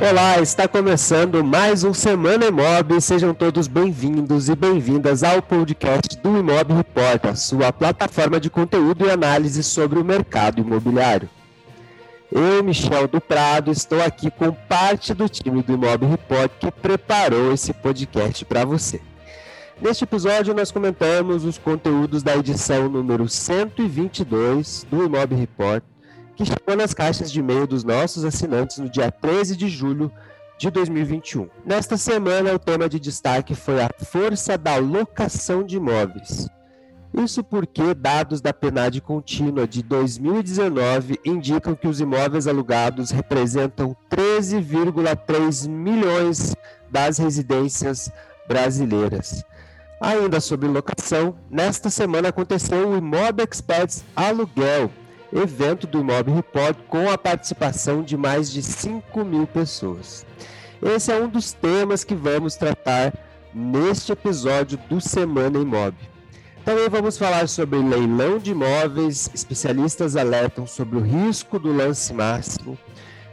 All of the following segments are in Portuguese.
Olá, está começando mais um Semana Imob. Sejam todos bem-vindos e bem-vindas ao podcast do Imob Report, sua plataforma de conteúdo e análise sobre o mercado imobiliário. Eu, Michel do Prado, estou aqui com parte do time do Imob Report que preparou esse podcast para você. Neste episódio, nós comentamos os conteúdos da edição número 122 do Imob Report que chegou nas caixas de e-mail dos nossos assinantes no dia 13 de julho de 2021. Nesta semana, o tema de destaque foi a força da locação de imóveis. Isso porque dados da PNAD contínua de 2019 indicam que os imóveis alugados representam 13,3 milhões das residências brasileiras. Ainda sobre locação, nesta semana aconteceu o Imob Experts Aluguel, evento do Imob Report com a participação de mais de 5 mil pessoas. Esse é um dos temas que vamos tratar neste episódio do Semana Imob. Também vamos falar sobre leilão de imóveis, especialistas alertam sobre o risco do lance máximo.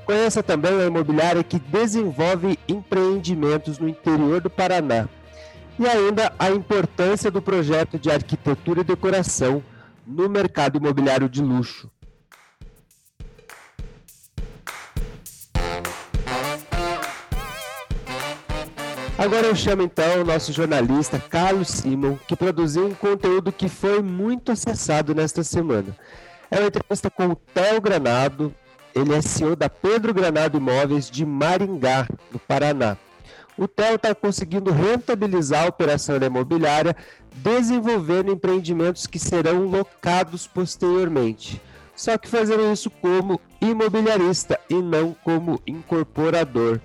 Conheça também a imobiliária que desenvolve empreendimentos no interior do Paraná. E ainda a importância do projeto de arquitetura e decoração no mercado imobiliário de luxo. Agora eu chamo então o nosso jornalista Carlos Simon, que produziu um conteúdo que foi muito acessado nesta semana. É uma entrevista com o Theo Granado, ele é CEO da Pedro Granado Imóveis de Maringá, no Paraná. O Theo está conseguindo rentabilizar a operação imobiliária, desenvolvendo empreendimentos que serão locados posteriormente. Só que fazendo isso como imobiliarista e não como incorporador.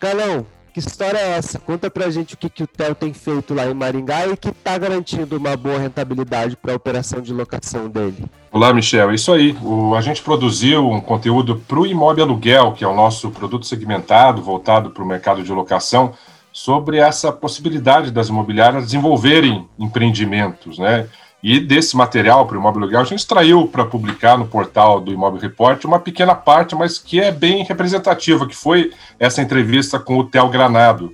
Galão, que história é essa? Conta pra gente o que, que o Theo tem feito lá em Maringá e que está garantindo uma boa rentabilidade para a operação de locação dele. Olá, Michel. É isso aí. O, a gente produziu um conteúdo para o Imóvel Aluguel, que é o nosso produto segmentado, voltado para o mercado de locação, sobre essa possibilidade das imobiliárias desenvolverem empreendimentos, né? E desse material para o Imóvel Aluguel, a gente extraiu para publicar no portal do Imóvel Report uma pequena parte, mas que é bem representativa, que foi essa entrevista com o Theo Granado.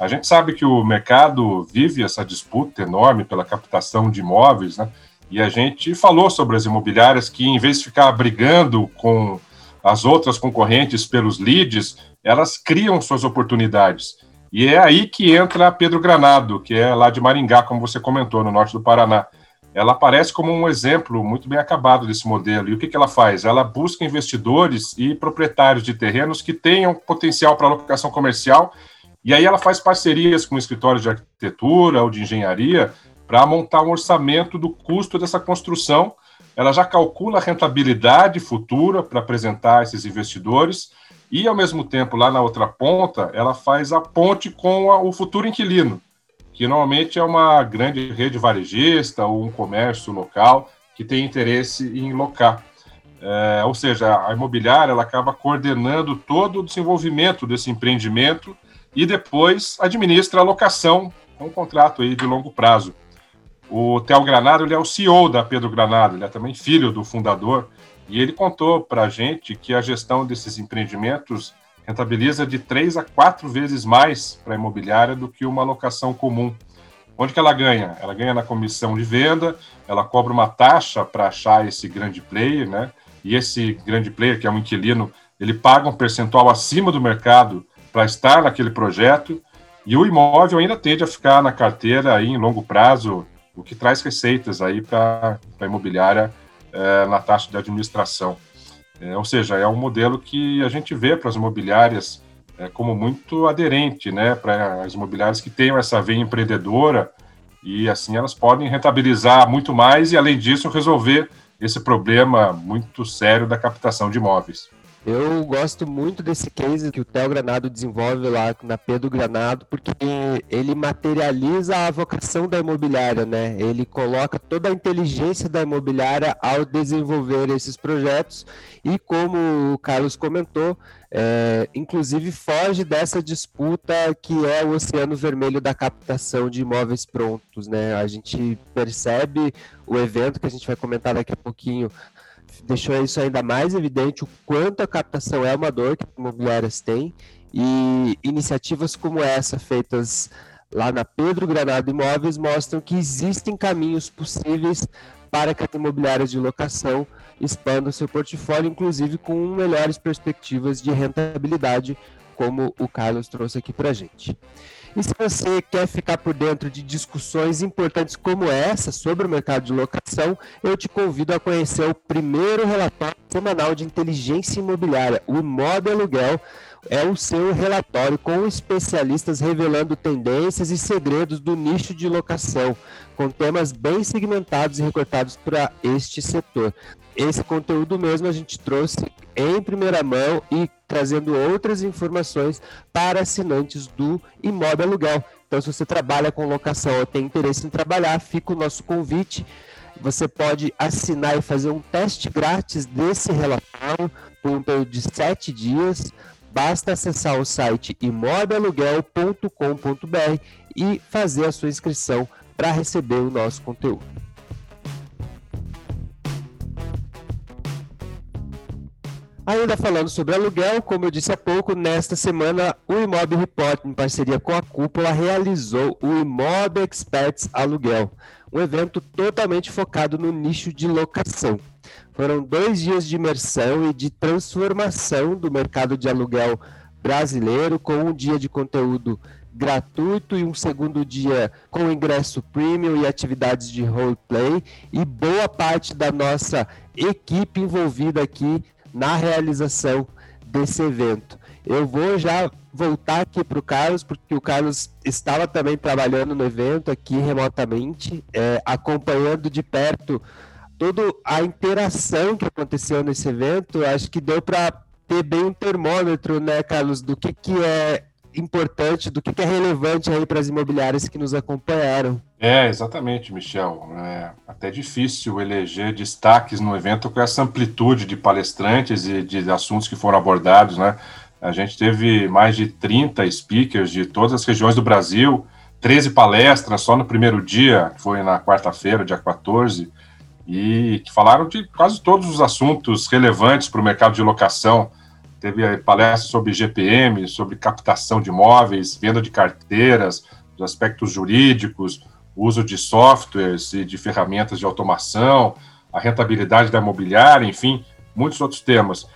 A gente sabe que o mercado vive essa disputa enorme pela captação de imóveis, né? E a gente falou sobre as imobiliárias que, em vez de ficar brigando com as outras concorrentes pelos leads, elas criam suas oportunidades. E é aí que entra Pedro Granado, que é lá de Maringá, como você comentou, no norte do Paraná ela aparece como um exemplo muito bem acabado desse modelo. E o que, que ela faz? Ela busca investidores e proprietários de terrenos que tenham potencial para alocação comercial, e aí ela faz parcerias com escritórios de arquitetura ou de engenharia para montar um orçamento do custo dessa construção. Ela já calcula a rentabilidade futura para apresentar esses investidores e, ao mesmo tempo, lá na outra ponta, ela faz a ponte com a, o futuro inquilino que normalmente é uma grande rede varejista ou um comércio local que tem interesse em locar. É, ou seja, a imobiliária ela acaba coordenando todo o desenvolvimento desse empreendimento e depois administra a locação com um contrato aí de longo prazo. O Theo Granado ele é o CEO da Pedro Granado, ele é também filho do fundador, e ele contou para a gente que a gestão desses empreendimentos rentabiliza de três a quatro vezes mais para a imobiliária do que uma locação comum. Onde que ela ganha? Ela ganha na comissão de venda, ela cobra uma taxa para achar esse grande player, né? E esse grande player, que é um inquilino, ele paga um percentual acima do mercado para estar naquele projeto, e o imóvel ainda tende a ficar na carteira aí em longo prazo, o que traz receitas aí para a imobiliária é, na taxa de administração. É, ou seja, é um modelo que a gente vê para as imobiliárias é, como muito aderente, né, para as imobiliárias que tenham essa veia empreendedora e assim elas podem rentabilizar muito mais e, além disso, resolver esse problema muito sério da captação de imóveis. Eu gosto muito desse case que o Theo Granado desenvolve lá na Pedro Granado, porque ele materializa a vocação da imobiliária, né? Ele coloca toda a inteligência da imobiliária ao desenvolver esses projetos e, como o Carlos comentou, é, inclusive foge dessa disputa que é o oceano vermelho da captação de imóveis prontos, né? A gente percebe o evento que a gente vai comentar daqui a pouquinho deixou isso ainda mais evidente o quanto a captação é uma dor que as imobiliárias têm E iniciativas como essa, feitas lá na Pedro Granado Imóveis, mostram que existem caminhos possíveis para que as imobiliárias de locação expandam seu portfólio, inclusive com melhores perspectivas de rentabilidade, como o Carlos trouxe aqui para a gente. E se você quer ficar por dentro de discussões importantes como essa sobre o mercado de locação, eu te convido a conhecer o primeiro relatório semanal de inteligência imobiliária, o Imob Aluguel. É o seu relatório com especialistas revelando tendências e segredos do nicho de locação, com temas bem segmentados e recortados para este setor esse conteúdo mesmo a gente trouxe em primeira mão e trazendo outras informações para assinantes do Imóvel Aluguel. Então, se você trabalha com locação ou tem interesse em trabalhar, fica o nosso convite. Você pode assinar e fazer um teste grátis desse relatório por um período de sete dias. Basta acessar o site imobilaluguel.com.br e fazer a sua inscrição para receber o nosso conteúdo. Ainda falando sobre aluguel, como eu disse há pouco, nesta semana o Imob Report, em parceria com a Cúpula, realizou o Imob Experts Aluguel, um evento totalmente focado no nicho de locação. Foram dois dias de imersão e de transformação do mercado de aluguel brasileiro, com um dia de conteúdo gratuito e um segundo dia com ingresso premium e atividades de roleplay e boa parte da nossa equipe envolvida aqui na realização desse evento. Eu vou já voltar aqui para o Carlos, porque o Carlos estava também trabalhando no evento aqui remotamente, é, acompanhando de perto toda a interação que aconteceu nesse evento. Acho que deu para ter bem um termômetro, né, Carlos, do que, que é importante, do que, é relevante aí para as imobiliárias que nos acompanharam. É, exatamente, Michel. É até difícil eleger destaques no evento com essa amplitude de palestrantes e de assuntos que foram abordados, né? A gente teve mais de 30 speakers de todas as regiões do Brasil, 13 palestras só no primeiro dia, que foi na quarta-feira, dia 14, e que falaram de quase todos os assuntos relevantes para o mercado de locação, teve palestras sobre GPM, sobre captação de imóveis, venda de carteiras, os aspectos jurídicos, uso de softwares e de ferramentas de automação, a rentabilidade da imobiliária, enfim, muitos outros temas.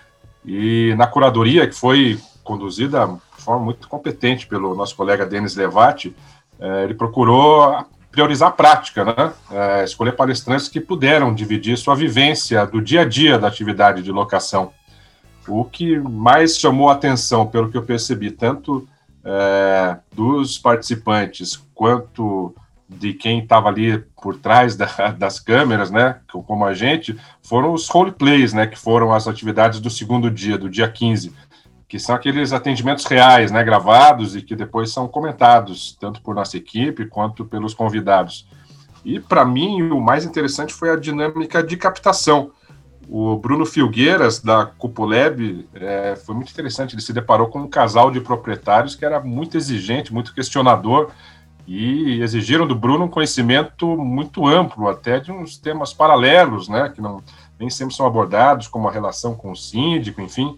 E na curadoria, que foi conduzida de forma muito competente pelo nosso colega Denis Levati, eh, ele procurou priorizar a prática, né? Eh, escolher palestrantes que puderam dividir sua vivência do dia a dia da atividade de locação o que mais chamou a atenção, pelo que eu percebi, tanto é, dos participantes quanto de quem estava ali por trás da, das câmeras, né, como a gente, foram os roleplays, né, que foram as atividades do segundo dia, do dia 15, que são aqueles atendimentos reais, né, gravados e que depois são comentados, tanto por nossa equipe quanto pelos convidados. E, para mim, o mais interessante foi a dinâmica de captação, o Bruno Filgueiras, da Cupoleb, é, foi muito interessante. Ele se deparou com um casal de proprietários que era muito exigente, muito questionador, e exigiram do Bruno um conhecimento muito amplo, até de uns temas paralelos, né, que não, nem sempre são abordados, como a relação com o síndico, enfim.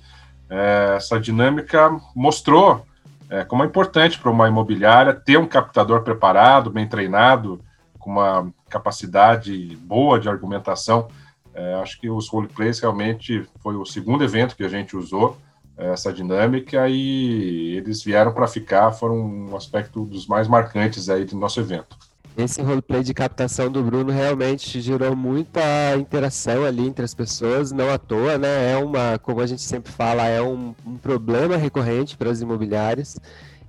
É, essa dinâmica mostrou é, como é importante para uma imobiliária ter um captador preparado, bem treinado, com uma capacidade boa de argumentação é, acho que os roleplays realmente foi o segundo evento que a gente usou é, essa dinâmica e eles vieram para ficar, foram um aspecto dos mais marcantes aí do nosso evento. Esse roleplay de captação do Bruno realmente gerou muita interação ali entre as pessoas, não à toa, né? É uma, como a gente sempre fala, é um, um problema recorrente para as imobiliárias.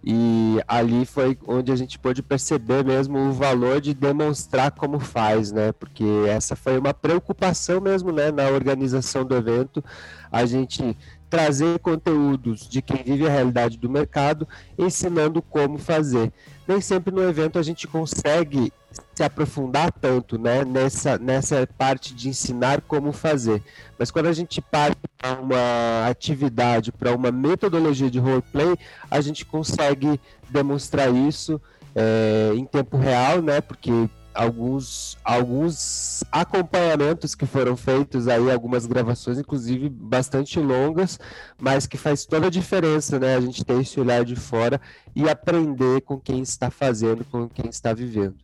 E ali foi onde a gente pôde perceber mesmo o valor de demonstrar como faz, né? Porque essa foi uma preocupação mesmo, né, na organização do evento, a gente trazer conteúdos de quem vive a realidade do mercado, ensinando como fazer. Nem sempre no evento a gente consegue se aprofundar tanto né, nessa, nessa parte de ensinar como fazer. Mas quando a gente parte para uma atividade, para uma metodologia de roleplay, a gente consegue demonstrar isso é, em tempo real, né? Porque alguns, alguns acompanhamentos que foram feitos aí, algumas gravações, inclusive bastante longas, mas que faz toda a diferença, né? A gente ter esse olhar de fora e aprender com quem está fazendo, com quem está vivendo.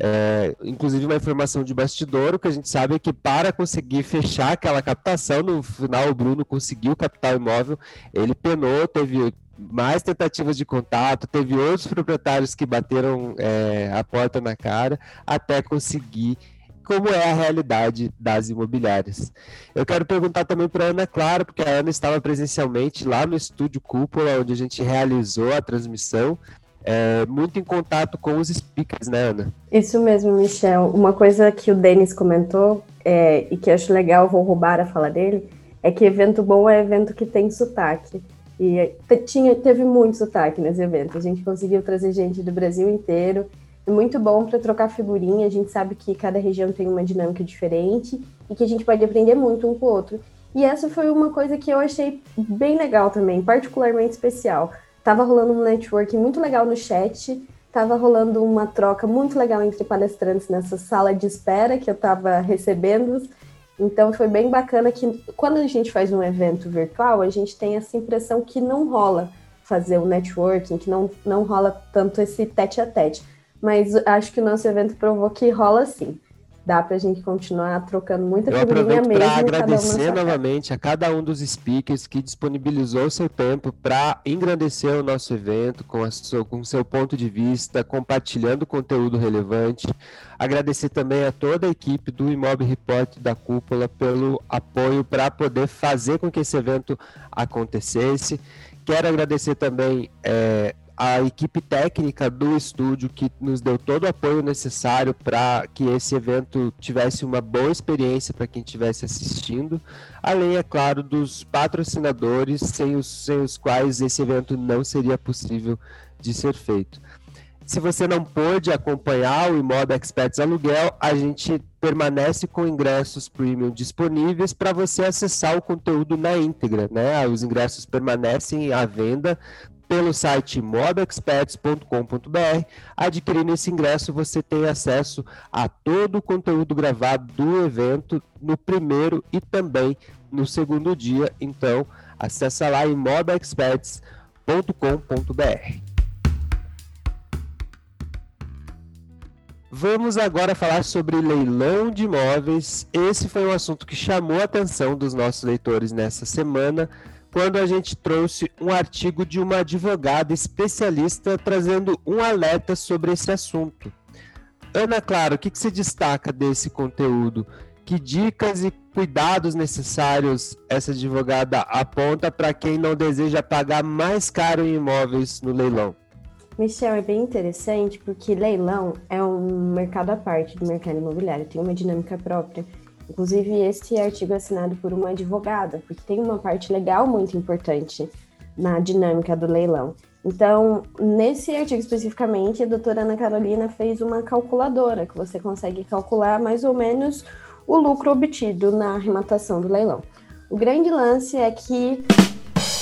É, inclusive uma informação de bastidor, o que a gente sabe é que para conseguir fechar aquela captação, no final o Bruno conseguiu captar o imóvel, ele penou, teve mais tentativas de contato, teve outros proprietários que bateram é, a porta na cara até conseguir como é a realidade das imobiliárias. Eu quero perguntar também para a Ana Clara, porque a Ana estava presencialmente lá no estúdio Cúpula, onde a gente realizou a transmissão, é, muito em contato com os speakers, né, Ana? Isso mesmo, Michel. Uma coisa que o Denis comentou é, e que acho legal, vou roubar a fala dele, é que evento bom é evento que tem sotaque. E tinha, teve muito sotaque nesse evento. A gente conseguiu trazer gente do Brasil inteiro. É muito bom para trocar figurinha. A gente sabe que cada região tem uma dinâmica diferente e que a gente pode aprender muito um com o outro. E essa foi uma coisa que eu achei bem legal também, particularmente especial. Tava rolando um networking muito legal no chat, tava rolando uma troca muito legal entre palestrantes nessa sala de espera que eu tava recebendo então foi bem bacana que quando a gente faz um evento virtual, a gente tem essa impressão que não rola fazer o networking, que não, não rola tanto esse tete a tete. Mas acho que o nosso evento provou que rola sim dá para a gente continuar trocando muita Eu figurinha mesmo. Para agradecer novamente a cada um dos speakers que disponibilizou seu tempo para engrandecer o nosso evento com, a seu, com seu ponto de vista, compartilhando conteúdo relevante. Agradecer também a toda a equipe do Imob Report da Cúpula pelo apoio para poder fazer com que esse evento acontecesse. Quero agradecer também é, a equipe técnica do estúdio que nos deu todo o apoio necessário para que esse evento tivesse uma boa experiência para quem estivesse assistindo, além, é claro, dos patrocinadores sem os, sem os quais esse evento não seria possível de ser feito. Se você não pôde acompanhar o Imob Experts Aluguel, a gente permanece com ingressos premium disponíveis para você acessar o conteúdo na íntegra, né? Os ingressos permanecem à venda pelo site modoexperts.com.br. Adquirindo esse ingresso, você tem acesso a todo o conteúdo gravado do evento no primeiro e também no segundo dia. Então, acessa lá em modoexperts.com.br. Vamos agora falar sobre leilão de imóveis. Esse foi um assunto que chamou a atenção dos nossos leitores nessa semana quando a gente trouxe um artigo de uma advogada especialista trazendo um alerta sobre esse assunto. Ana Clara, o que, que se destaca desse conteúdo? Que dicas e cuidados necessários essa advogada aponta para quem não deseja pagar mais caro em imóveis no leilão? Michel, é bem interessante porque leilão é um mercado à parte do mercado imobiliário, tem uma dinâmica própria Inclusive, esse artigo é assinado por uma advogada, porque tem uma parte legal muito importante na dinâmica do leilão. Então, nesse artigo especificamente, a doutora Ana Carolina fez uma calculadora, que você consegue calcular mais ou menos o lucro obtido na arrematação do leilão. O grande lance é que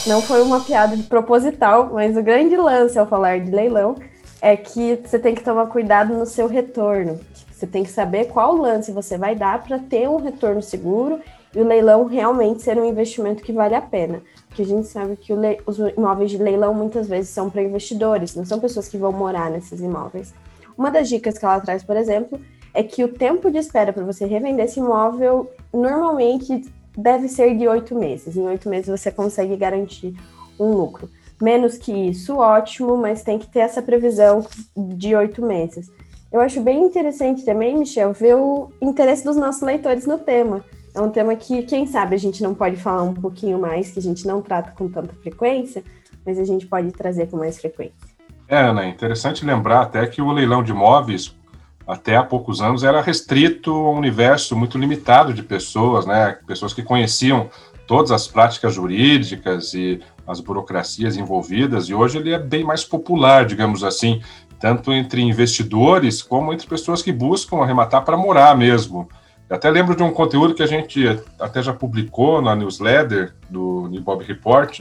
não foi uma piada de proposital, mas o grande lance ao falar de leilão é que você tem que tomar cuidado no seu retorno. Você tem que saber qual lance você vai dar para ter um retorno seguro e o leilão realmente ser um investimento que vale a pena. Porque a gente sabe que os imóveis de leilão muitas vezes são para investidores, não são pessoas que vão morar nesses imóveis. Uma das dicas que ela traz, por exemplo, é que o tempo de espera para você revender esse imóvel normalmente deve ser de oito meses. Em oito meses você consegue garantir um lucro. Menos que isso, ótimo, mas tem que ter essa previsão de oito meses. Eu acho bem interessante também, Michel, ver o interesse dos nossos leitores no tema. É um tema que, quem sabe, a gente não pode falar um pouquinho mais, que a gente não trata com tanta frequência, mas a gente pode trazer com mais frequência. É, Ana, interessante lembrar até que o leilão de imóveis, até há poucos anos, era restrito a um universo muito limitado de pessoas, né? Pessoas que conheciam todas as práticas jurídicas e as burocracias envolvidas, e hoje ele é bem mais popular, digamos assim, tanto entre investidores como entre pessoas que buscam arrematar para morar mesmo. Eu até lembro de um conteúdo que a gente até já publicou na newsletter do Nibob Report,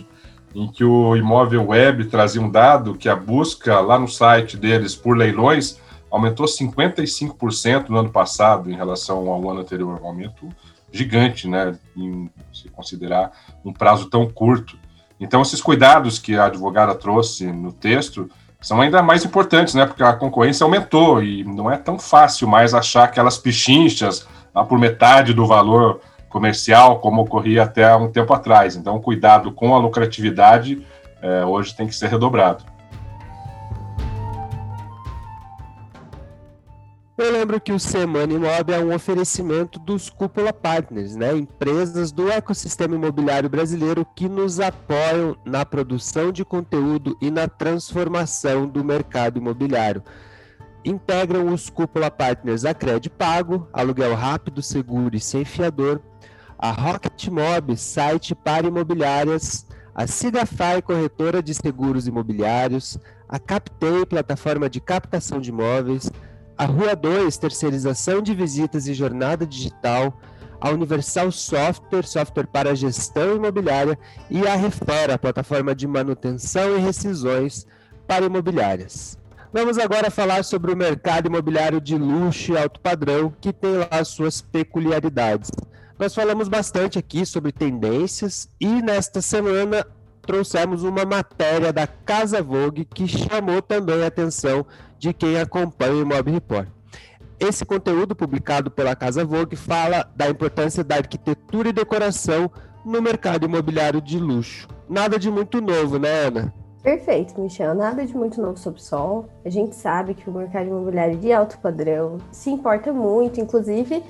em que o imóvel web trazia um dado que a busca lá no site deles por leilões aumentou 55% no ano passado em relação ao ano anterior, um aumento gigante, né, em se considerar um prazo tão curto. Então, esses cuidados que a advogada trouxe no texto são ainda mais importantes, né, porque a concorrência aumentou e não é tão fácil mais achar aquelas pichinchas por metade do valor comercial, como ocorria até um tempo atrás. Então, cuidado com a lucratividade é, hoje tem que ser redobrado. Eu lembro que o Semana Imob é um oferecimento dos Cúpula Partners, né? empresas do ecossistema imobiliário brasileiro que nos apoiam na produção de conteúdo e na transformação do mercado imobiliário. Integram os Cúpula Partners a Crédito Pago, aluguel rápido, seguro e sem fiador, a Rocket Mob, site para imobiliárias, a Sidafy, corretora de seguros imobiliários, a Captei, plataforma de captação de imóveis, a Rua 2, terceirização de visitas e jornada digital, a Universal Software, software para gestão imobiliária, e a Refera, plataforma de manutenção e rescisões para imobiliárias. Vamos agora falar sobre o mercado imobiliário de luxo e alto padrão, que tem lá suas peculiaridades. Nós falamos bastante aqui sobre tendências e nesta semana trouxemos uma matéria da Casa Vogue que chamou também a atenção de quem acompanha o Imob Report. Esse conteúdo publicado pela Casa Vogue fala da importância da arquitetura e decoração no mercado imobiliário de luxo. Nada de muito novo, né, Ana? Perfeito, Michel. Nada de muito novo sob o sol. A gente sabe que o mercado imobiliário de alto padrão se importa muito, inclusive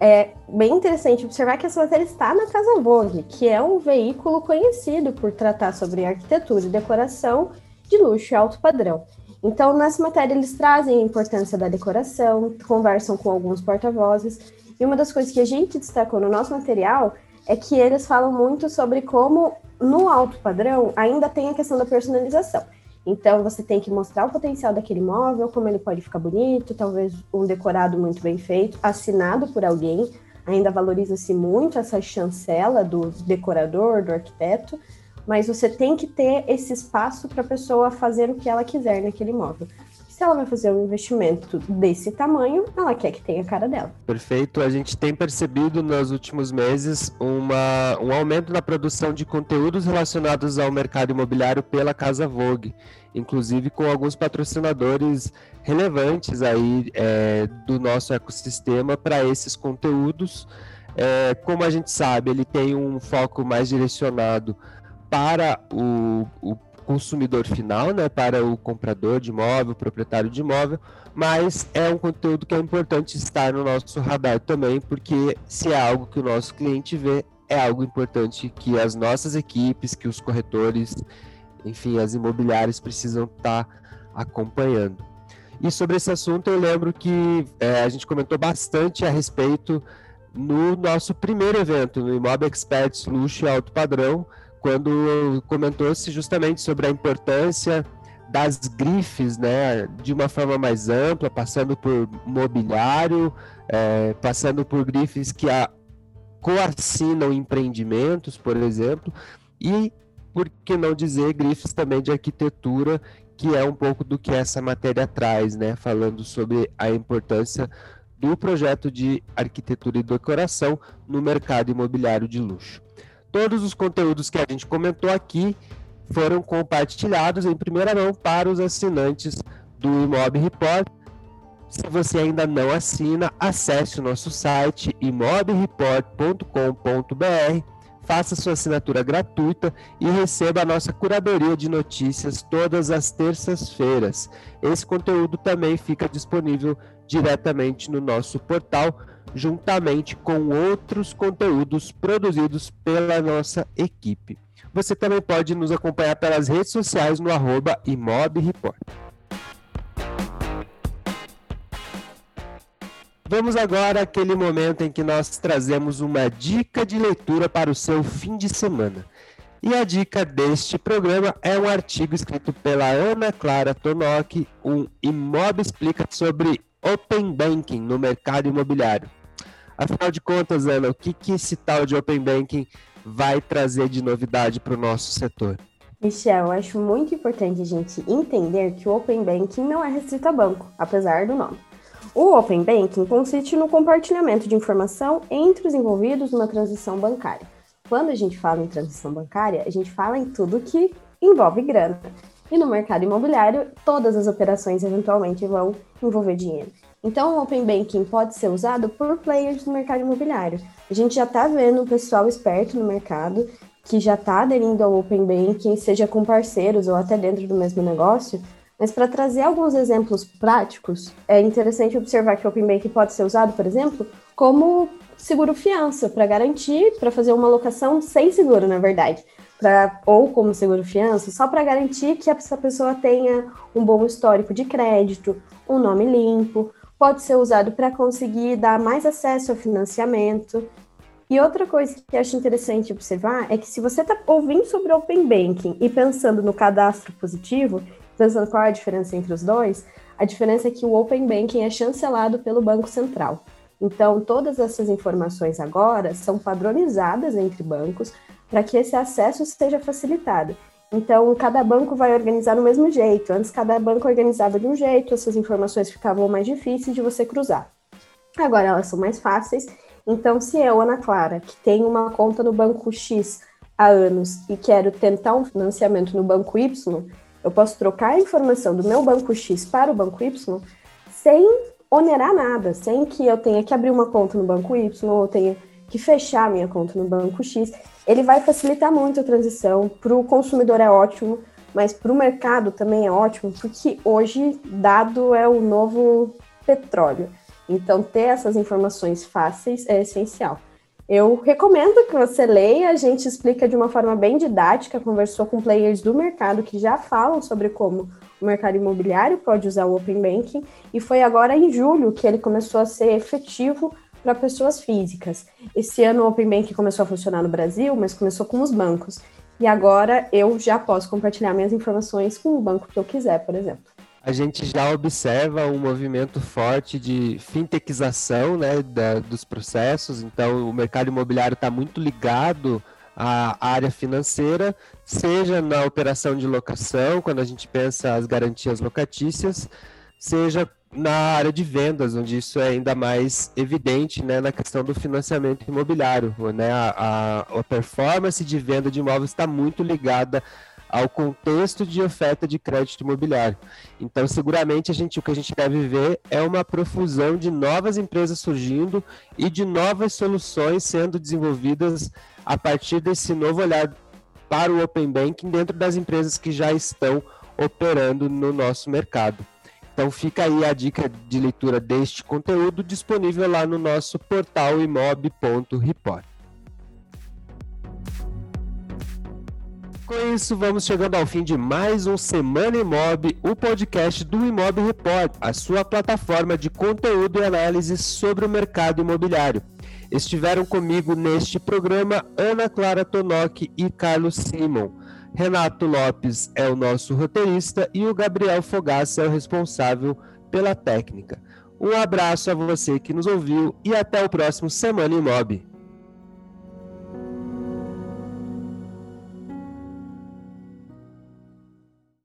é bem interessante observar que essa matéria está na Casa Vogue, que é um veículo conhecido por tratar sobre arquitetura e decoração de luxo e alto padrão. Então, nessa matéria, eles trazem a importância da decoração, conversam com alguns porta-vozes, e uma das coisas que a gente destacou no nosso material é que eles falam muito sobre como no alto padrão ainda tem a questão da personalização. Então, você tem que mostrar o potencial daquele imóvel, como ele pode ficar bonito, talvez um decorado muito bem feito, assinado por alguém. Ainda valoriza-se muito essa chancela do decorador, do arquiteto, mas você tem que ter esse espaço para a pessoa fazer o que ela quiser naquele imóvel. Se ela vai fazer um investimento desse tamanho, ela quer que tenha a cara dela. Perfeito. A gente tem percebido nos últimos meses uma, um aumento na produção de conteúdos relacionados ao mercado imobiliário pela Casa Vogue, inclusive com alguns patrocinadores relevantes aí é, do nosso ecossistema para esses conteúdos. É, como a gente sabe, ele tem um foco mais direcionado para o, o consumidor final, né, para o comprador de imóvel, proprietário de imóvel, mas é um conteúdo que é importante estar no nosso radar também, porque se é algo que o nosso cliente vê, é algo importante que as nossas equipes, que os corretores, enfim, as imobiliárias precisam estar acompanhando. E sobre esse assunto, eu lembro que é, a gente comentou bastante a respeito no nosso primeiro evento, no Imob Experts Luxo e Alto Padrão, quando comentou-se justamente sobre a importância das grifes, né, de uma forma mais ampla, passando por mobiliário, é, passando por grifes que a, coassinam empreendimentos, por exemplo, e por que não dizer grifes também de arquitetura, que é um pouco do que essa matéria traz, né, falando sobre a importância do projeto de arquitetura e decoração no mercado imobiliário de luxo. Todos os conteúdos que a gente comentou aqui foram compartilhados em primeira mão para os assinantes do Imob Report. Se você ainda não assina, acesse o nosso site imobreport.com.br, faça sua assinatura gratuita e receba a nossa curadoria de notícias todas as terças-feiras. Esse conteúdo também fica disponível diretamente no nosso portal juntamente com outros conteúdos produzidos pela nossa equipe. Você também pode nos acompanhar pelas redes sociais no arroba imobreport. Vamos agora àquele momento em que nós trazemos uma dica de leitura para o seu fim de semana. E a dica deste programa é um artigo escrito pela Ana Clara Tonoki, um Imob explica sobre Open Banking no mercado imobiliário. Afinal de contas, Ana, o que, que esse tal de Open Banking vai trazer de novidade para o nosso setor? Michel, acho muito importante a gente entender que o Open Banking não é restrito a banco, apesar do nome. O Open Banking consiste no compartilhamento de informação entre os envolvidos numa transição bancária. Quando a gente fala em transição bancária, a gente fala em tudo que envolve grana. E no mercado imobiliário, todas as operações eventualmente vão envolver dinheiro. Então, o Open Banking pode ser usado por players do mercado imobiliário. A gente já está vendo o pessoal esperto no mercado que já está aderindo ao Open Banking, seja com parceiros ou até dentro do mesmo negócio, mas para trazer alguns exemplos práticos, é interessante observar que o Open Banking pode ser usado, por exemplo, como seguro fiança, para garantir, para fazer uma locação sem seguro, na verdade. Pra, ou como seguro fiança, só para garantir que essa pessoa tenha um bom histórico de crédito, um nome limpo. Pode ser usado para conseguir dar mais acesso ao financiamento. E outra coisa que acho interessante observar é que se você está ouvindo sobre Open Banking e pensando no cadastro positivo, pensando qual é a diferença entre os dois, a diferença é que o Open Banking é chancelado pelo Banco Central. Então, todas essas informações agora são padronizadas entre bancos para que esse acesso seja facilitado. Então, cada banco vai organizar do mesmo jeito. Antes, cada banco organizava de um jeito, essas informações ficavam mais difíceis de você cruzar. Agora, elas são mais fáceis. Então, se eu, Ana Clara, que tenho uma conta no banco X há anos e quero tentar um financiamento no banco Y, eu posso trocar a informação do meu banco X para o banco Y sem onerar nada, sem que eu tenha que abrir uma conta no banco Y ou tenha que fechar minha conta no banco X. Ele vai facilitar muito a transição. Para o consumidor é ótimo, mas para o mercado também é ótimo, porque hoje dado é o novo petróleo. Então, ter essas informações fáceis é essencial. Eu recomendo que você leia, a gente explica de uma forma bem didática, conversou com players do mercado que já falam sobre como o mercado imobiliário pode usar o Open Banking, e foi agora em julho que ele começou a ser efetivo para pessoas físicas. Esse ano o Open Banking começou a funcionar no Brasil, mas começou com os bancos. E agora eu já posso compartilhar minhas informações com o banco que eu quiser, por exemplo a gente já observa um movimento forte de fintechização né, da, dos processos, então o mercado imobiliário está muito ligado à área financeira, seja na operação de locação, quando a gente pensa as garantias locatícias, seja na área de vendas, onde isso é ainda mais evidente né, na questão do financiamento imobiliário. Né? A, a, performance de venda de imóveis está muito ligada ao contexto de oferta de crédito imobiliário. Então, seguramente a gente, o que a gente deve ver é uma profusão de novas empresas surgindo e de novas soluções sendo desenvolvidas a partir desse novo olhar para o Open Banking dentro das empresas que já estão operando no nosso mercado. Então fica aí a dica de leitura deste conteúdo disponível lá no nosso portal imob.report. Com isso, vamos chegando ao fim de mais um Semana Imob, o podcast do Imob Report, a sua plataforma de conteúdo e análise sobre o mercado imobiliário. Estiveram comigo neste programa Ana Clara Tonoc e Carlos Simon. Renato Lopes é o nosso roteirista e o Gabriel Fogaça é o responsável pela técnica. Um abraço a você que nos ouviu e até o próximo Semana Imob.